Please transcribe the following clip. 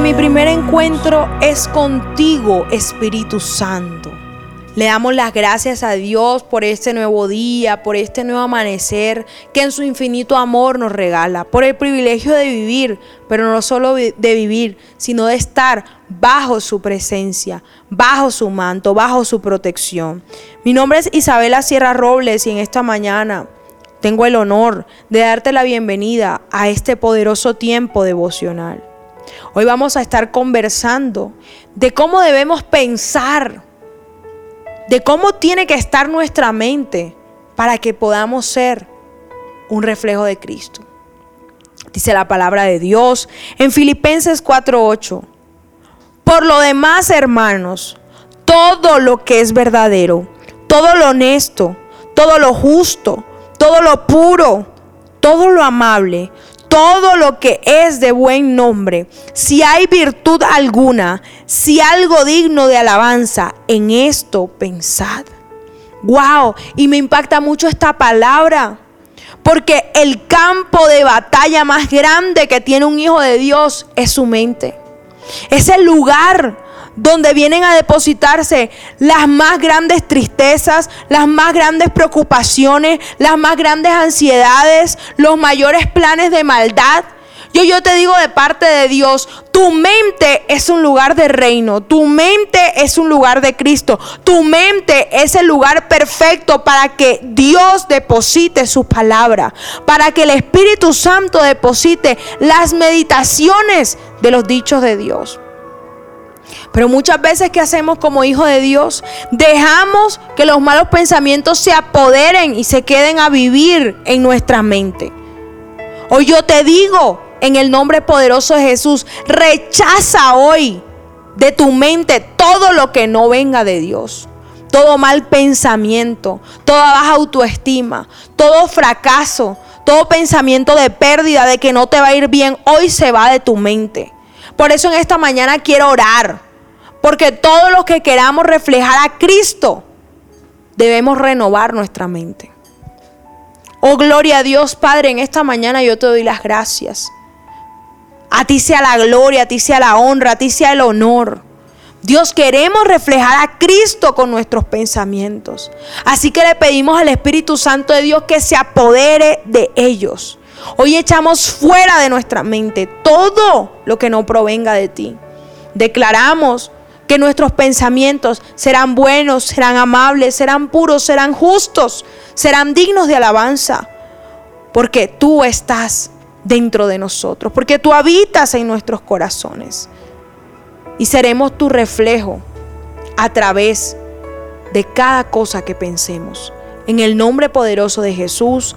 mi primer encuentro es contigo, Espíritu Santo. Le damos las gracias a Dios por este nuevo día, por este nuevo amanecer que en su infinito amor nos regala, por el privilegio de vivir, pero no solo de vivir, sino de estar bajo su presencia, bajo su manto, bajo su protección. Mi nombre es Isabela Sierra Robles y en esta mañana tengo el honor de darte la bienvenida a este poderoso tiempo devocional. Hoy vamos a estar conversando de cómo debemos pensar de cómo tiene que estar nuestra mente para que podamos ser un reflejo de Cristo. Dice la palabra de Dios en Filipenses 4:8. Por lo demás, hermanos, todo lo que es verdadero, todo lo honesto, todo lo justo, todo lo puro, todo lo amable, todo lo que es de buen nombre, si hay virtud alguna, si algo digno de alabanza, en esto pensad. Wow, y me impacta mucho esta palabra, porque el campo de batalla más grande que tiene un hijo de Dios es su mente. Es el lugar donde vienen a depositarse las más grandes tristezas, las más grandes preocupaciones, las más grandes ansiedades, los mayores planes de maldad. Yo, yo te digo de parte de Dios, tu mente es un lugar de reino, tu mente es un lugar de Cristo, tu mente es el lugar perfecto para que Dios deposite su palabra, para que el Espíritu Santo deposite las meditaciones de los dichos de Dios. Pero muchas veces que hacemos como hijos de Dios, dejamos que los malos pensamientos se apoderen y se queden a vivir en nuestra mente. Hoy yo te digo, en el nombre poderoso de Jesús, rechaza hoy de tu mente todo lo que no venga de Dios. Todo mal pensamiento, toda baja autoestima, todo fracaso, todo pensamiento de pérdida, de que no te va a ir bien, hoy se va de tu mente. Por eso en esta mañana quiero orar porque todos los que queramos reflejar a Cristo, debemos renovar nuestra mente. Oh, gloria a Dios, Padre, en esta mañana yo te doy las gracias. A ti sea la gloria, a ti sea la honra, a ti sea el honor. Dios, queremos reflejar a Cristo con nuestros pensamientos. Así que le pedimos al Espíritu Santo de Dios que se apodere de ellos. Hoy echamos fuera de nuestra mente todo lo que no provenga de ti. Declaramos que nuestros pensamientos serán buenos, serán amables, serán puros, serán justos, serán dignos de alabanza, porque tú estás dentro de nosotros, porque tú habitas en nuestros corazones. Y seremos tu reflejo a través de cada cosa que pensemos. En el nombre poderoso de Jesús,